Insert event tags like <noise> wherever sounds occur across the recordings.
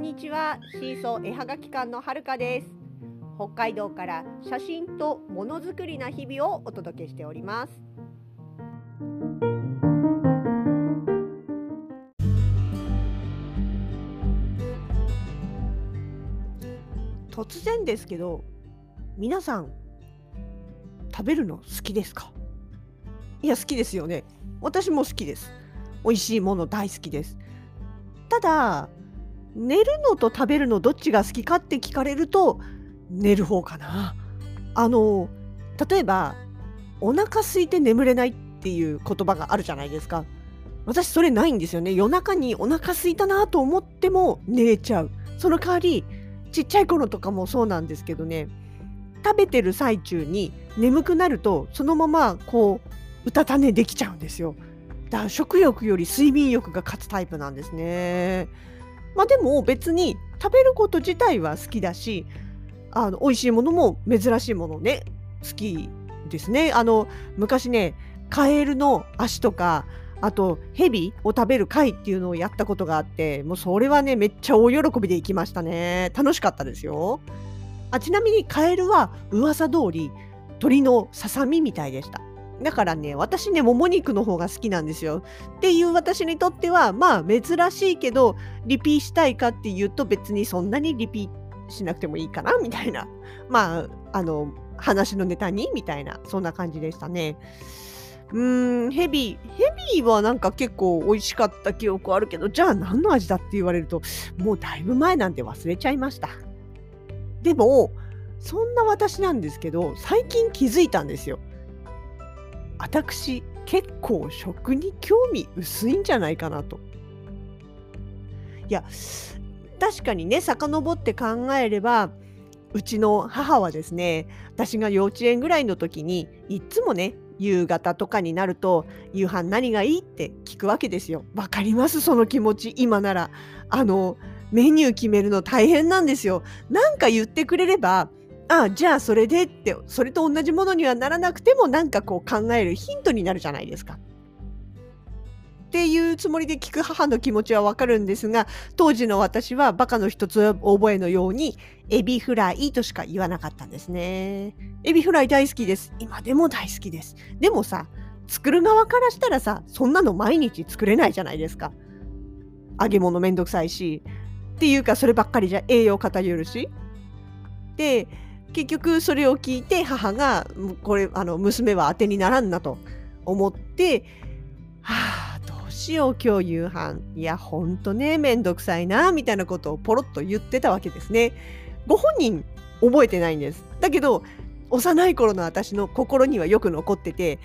んにちは。シーソー絵はがき館のはるかです。北海道から写真とものづくりな日々をお届けしております。突然ですけど皆さん食べるの好きですか？いや好きですよね。私も好きです。美味しいもの大好きです。ただ寝るのと食べるのどっちが好きかって聞かれると寝る方かな。あの例えばお腹空いて眠れないっていう言葉があるじゃないですか。私それないんですよね。夜中にお腹空いたなと思っても寝れちゃう。その代わりちっちゃい頃とかもそうなんですけどね。食べてる最中に眠くなるとそのままこううたた寝できちゃうんですよ。だから食欲より睡眠欲が勝つタイプなんですね。まあでも別に食べること自体は好きだしあの美味しいものも珍しいものね好きですね。あの昔ねカエルの足とかあとヘビを食べる会っていうのをやったことがあってもうそれはねめっちゃ大喜びで行きましたね。楽しかったですよ。あちなみにカエルは噂通り鳥のささみみたいでした。だからね私ねもも肉の方が好きなんですよっていう私にとってはまあ珍しいけどリピーしたいかっていうと別にそんなにリピーしなくてもいいかなみたいなまああの話のネタに？みたいなそんな感じでしたね。うーんヘビヘビーはなんか結構美味しかった記憶あるけどじゃあ何の味だって言われるともうだいぶ前なんで忘れちゃいました。でもそんな私なんですけど最近気づいたんですよ。私結構食に興味薄いんじゃないかなと。いや確かにね遡って考えればうちの母はですね私が幼稚園ぐらいの時にいっつもね夕方とかになると夕飯何がいいって聞くわけですよ。わかります？その気持ち今ならあのメニュー決めるの大変なんですよ。なんか言ってくれればああじゃあそれでってそれと同じものにはならなくてもなんかこう考えるヒントになるじゃないですか。っていうつもりで聞く母の気持ちはわかるんですが当時の私はバカの一つ覚えのようにエビフライとしか言わなかったんですね。エビフライ大好きです。今でも大好きです。でもさ作る側からしたらさそんなの毎日作れないじゃないですか。揚げ物めんどくさいしっていうかそればっかりじゃ栄養偏るし。で結局それを聞いて母がこれあの娘は当てにならんなと思ってはあどうしよう今日夕飯いやほんとねめんどくさいなみたいなことをポロッと言ってたわけですね。ご本人覚えてないんです。だけど幼い頃の私の心にはよく残ってて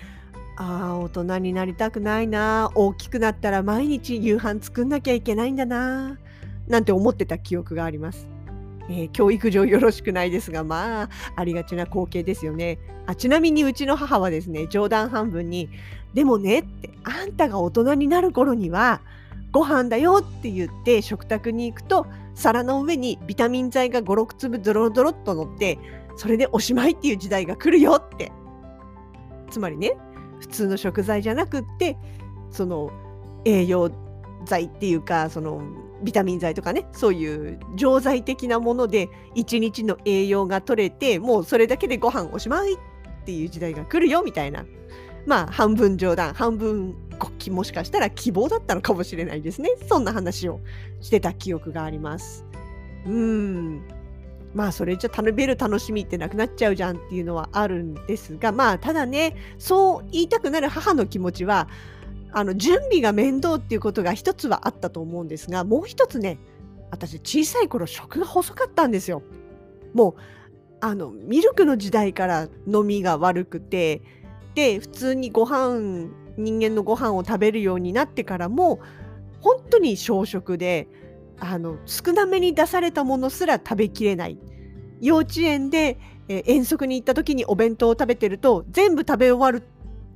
ああ大人になりたくないな大きくなったら毎日夕飯作んなきゃいけないんだななんて思ってた記憶があります。えー、教育上よろしくないですがまあありがちな光景ですよね。あちなみにうちの母はですね冗談半分に「でもね」って「あんたが大人になる頃にはご飯だよ」って言って食卓に行くと皿の上にビタミン剤が56粒ドロドロっと乗ってそれでおしまいっていう時代が来るよって。つまりね普通の食材じゃなくってその栄養剤っていうかそのビタミン剤とかねそういう錠剤的なもので1日の栄養が取れてもうそれだけでご飯おしまいっていう時代が来るよみたいな。まあ半分冗談半分もしかしたら希望だったのかもしれないですね。そんな話をしてた記憶があります。うん。まあそれじゃ食べる楽しみってなくなっちゃうじゃんっていうのはあるんですがまあただねそう言いたくなる母の気持ちはあの準備が面倒っていうことが一つはあったと思うんですがもう一つね私小さい頃食が細かったんですよ。もうあのミルクの時代から飲みが悪くてで普通にご飯人間のご飯を食べるようになってからも本当に小食であの少なめに出されたものすら食べきれない幼稚園で、え遠足に行った時にお弁当を食べてると全部食べ終わる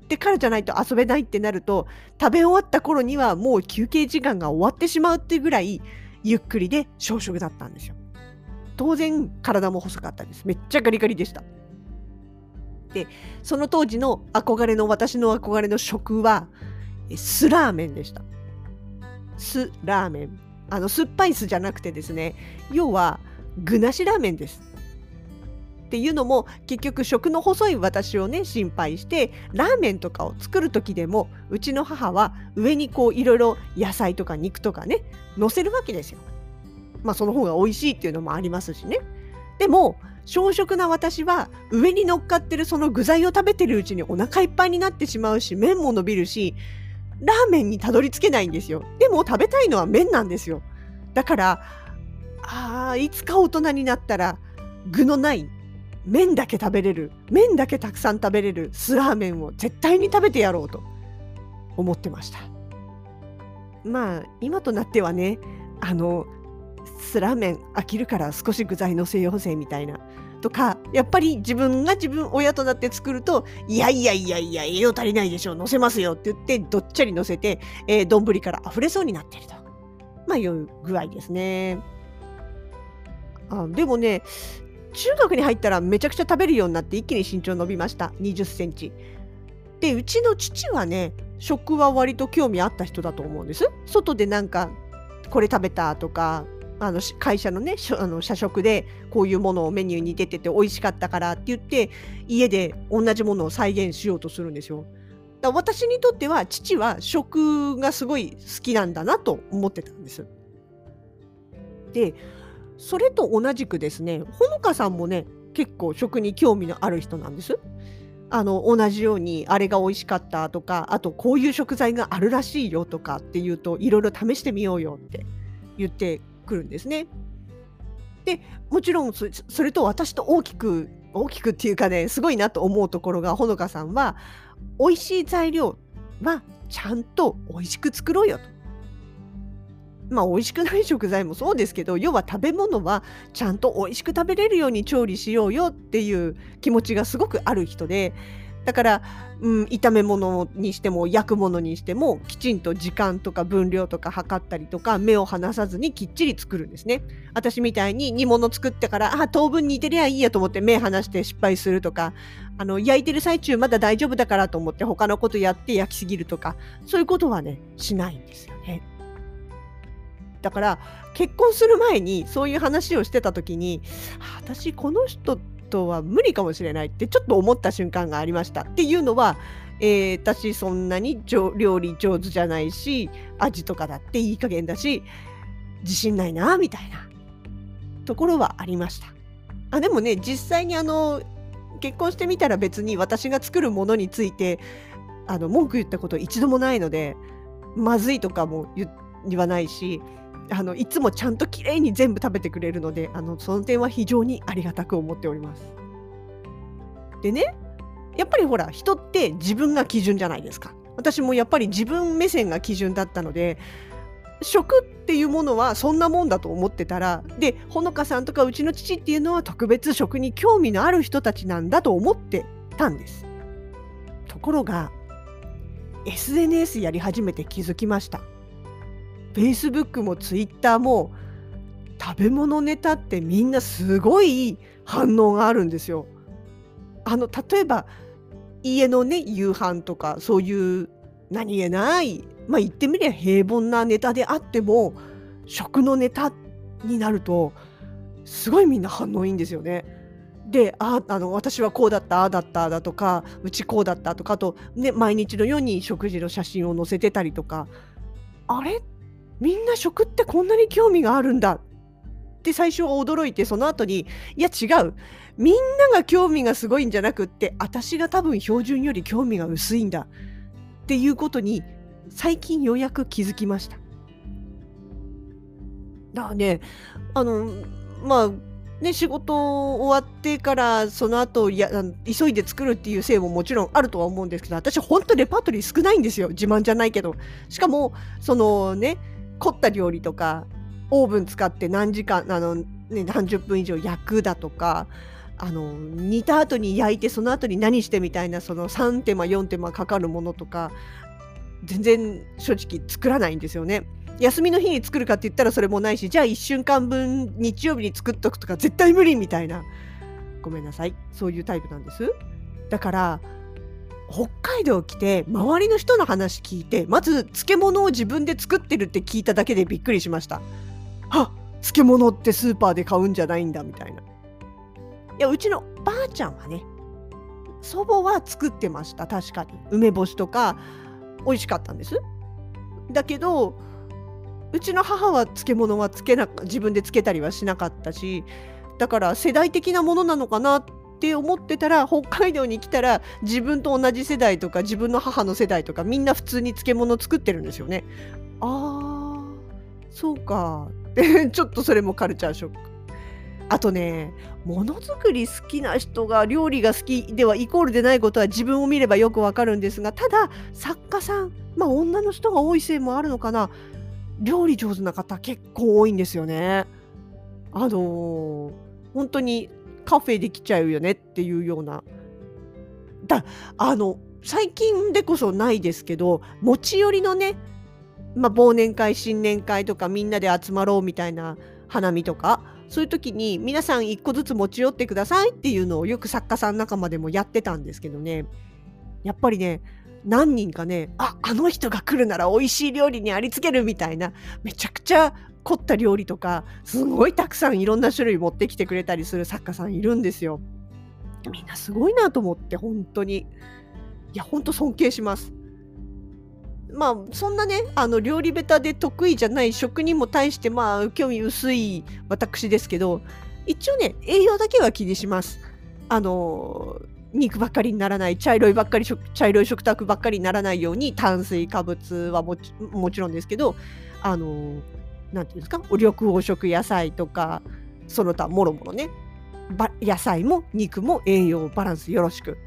ってからじゃないと遊べないってなると食べ終わった頃にはもう休憩時間が終わってしまうっていうぐらいゆっくりで小食だったんですよ。当然体も細かったです。めっちゃガリガリでした。でその当時の憧れの私の憧れの食はスラーメンでした。スラーメン。あの酸っぱい酢じゃなくてですね要は具なしラーメンですっていうのも結局食の細い私をね心配してラーメンとかを作る時でもうちの母は上にこういろいろ野菜とか肉とかね乗せるわけですよ。まあその方が美味しいっていうのもありますしね。でも小食な私は上に乗っかってるその具材を食べてるうちにお腹いっぱいになってしまうし麺も伸びるしラーメンにたどり着けないんですよ。でも食べたいのは麺なんですよ。だからあいつか大人になったら具のない麺だけ食べれる麺だけたくさん食べれる酢ラーメンを絶対に食べてやろうと思ってました。まあ今となってはねあの酢ラーメン飽きるから少し具材のせようぜみたいなとかやっぱり自分が自分親となって作るといやいやいやいや栄養足りないでしょ乗せますよって言ってどっちゃり乗せて丼、えー、から溢れそうになってると。まあいう具合ですね。あでもね中学に入ったらめちゃくちゃ食べるようになって一気に身長伸びました20センチでうちの父はね食は割と興味あった人だと思うんです外でなんかこれ食べたとかあの会社のねあの社食でこういうものをメニューに出てて美味しかったからって言って家で同じものを再現しようとするんですよ。だ私にとっては父は食がすごい好きなんだなと思ってたんです。でそれと同じくですねほのかさんもね結構食に興味のある人なんです。あの同じようにあれが美味しかったとかあとこういう食材があるらしいよとかっていうといろいろ試してみようよって言ってくるんですね。でもちろんそれと私と大きく大きくっていうかねすごいなと思うところがほのかさんは美味しい材料はちゃんと美味しく作ろうよと。まあ美味しくない食材もそうですけど要は食べ物はちゃんと美味しく食べれるように調理しようよっていう気持ちがすごくある人でだから、うん、炒め物にしても焼くものにしてもきちんと時間とか分量とか測ったりとか目を離さずにきっちり作るんですね。私みたいに煮物作ってからあ当分煮てりゃいいやと思って目離して失敗するとかあの焼いてる最中まだ大丈夫だからと思って他のことやって焼きすぎるとかそういうことはねしないんですよ。だから結婚する前にそういう話をしてた時に私この人とは無理かもしれないってちょっと思った瞬間がありました。っていうのは、えー、私そんなに料理上手じゃないし味とかだっていい加減だし自信ないなみたいなところはありました。あでもね実際にあの結婚してみたら別に私が作るものについてあの文句言ったこと一度もないのでまずいとかも言わないしあのいつもちゃんときれいに全部食べてくれるのであのその点は非常にありがたく思っております。でねやっぱりほら人って自分が基準じゃないですか。私もやっぱり自分目線が基準だったので食っていうものはそんなもんだと思ってたらでほのかさんとかうちの父っていうのは特別食に興味のある人たちなんだと思ってたんです。ところが SNS やり始めて気づきました。Facebook も Twitter も食べ物ネタってみんなすごい反応があるんですよ。あの例えば家のね夕飯とかそういう何気ないまあ言ってみれば平凡なネタであっても食のネタになるとすごいみんな反応いいんですよね。でああの私はこうだったああだっただとかうちこうだったとかあと、ね、毎日のように食事の写真を載せてたりとかあれみんな食ってこんなに興味があるんだって最初は驚いてその後にいや違う。みんなが興味がすごいんじゃなくって私が多分標準より興味が薄いんだっていうことに最近ようやく気づきました。だからねあのまあね、仕事終わってからその後や急いで作るっていうせいももちろんあるとは思うんですけど私本当レパートリー少ないんですよ。自慢じゃないけど。しかもそのね凝った料理とかオーブン使って何時間あの、ね、何十分以上焼くだとかあの煮た後に焼いてその後に何してみたいなその3手間4手間かかるものとか全然正直作らないんですよね。休みの日に作るかって言ったらそれもないしじゃあ1週間分日曜日に作っとくとか絶対無理みたいな。ごめんなさい。そういうタイプなんです。だから北海道来て周りの人の話聞いてまず漬物を自分で作ってるって聞いただけでびっくりしました。あ漬物ってスーパーで買うんじゃないんだみたいな。いやうちのばあちゃんはね祖母は作ってました確かに。梅干しとか美味しかったんです。だけどうちの母は漬物はつけな自分でつけたりはしなかったしだから世代的なものなのかなってって思ってたら北海道に来たら自分と同じ世代とか自分の母の世代とかみんな普通に漬物作ってるんですよね。あーそうか <laughs> ちょっとそれもカルチャーショック。あとねものづくり好きな人が料理が好きではイコールでないことは自分を見ればよくわかるんですがただ作家さんまあ女の人が多いせいもあるのかな料理上手な方結構多いんですよね。あのー、本当にカフェできちゃうよねっていうような。だあの最近でこそないですけど持ち寄りのね、まあ、忘年会新年会とかみんなで集まろうみたいな花見とかそういう時に皆さん1個ずつ持ち寄ってくださいっていうのをよく作家さん仲間でもやってたんですけどねやっぱりね何人かねああの人が来るなら美味しい料理にありつけるみたいなめちゃくちゃ凝った料理とかすごいたくさんいろんな種類持ってきてくれたりする作家さんいるんですよ。みんなすごいなと思って本当にいや本当尊敬します。まあそんなねあの料理ベタで得意じゃない食にも対してまあ興味薄い私ですけど一応ね栄養だけは気にします。あの肉ばっかりにならない茶色いばっかり茶色い食卓ばっかりにならないように炭水化物はもちもちろんですけどあのなんていうんですか？お緑黄色野菜とかその他もろもろね野菜も肉も栄養バランスよろしく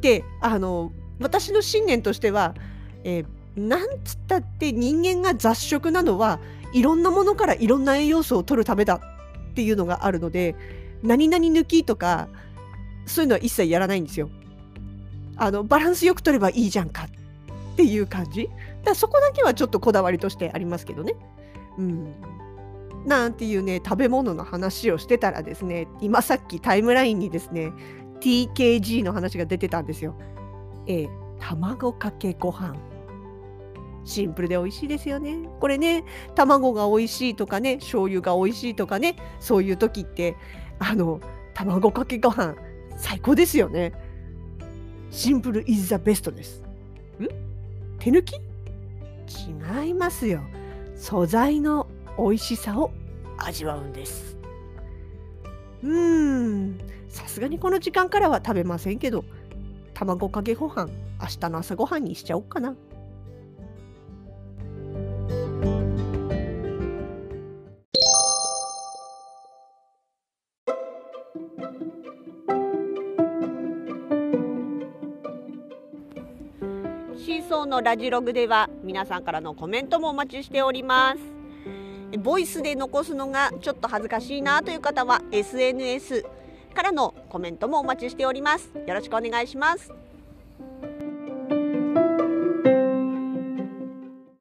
であの私の信念としては、えー、なんつったって人間が雑食なのはいろんなものからいろんな栄養素を取るためだっていうのがあるので何々抜きとかそういうのは一切やらないんですよ。あのバランスよく取ればいいじゃんかっていう感じだそこだけはちょっとこだわりとしてありますけどね。うん、なんていうね食べ物の話をしてたらですね今さっきタイムラインにですね TKG の話が出てたんですよ。えー、卵かけご飯シンプルで美味しいですよね。これね卵が美味しいとかね醤油が美味しいとかねそういう時ってあの卵かけご飯最高ですよね。シンプル is the best です。ん？手抜き？違いますよ。素材の美味しさを味わうんです。うーん、さすがにこの時間からは食べませんけど、卵かけご飯、明日の朝ごはんにしちゃおうかな。送のラジログでは皆さんからのコメントもお待ちしております。ボイスで残すのがちょっと恥ずかしいなという方は SNS からのコメントもお待ちしております。よろしくお願いします。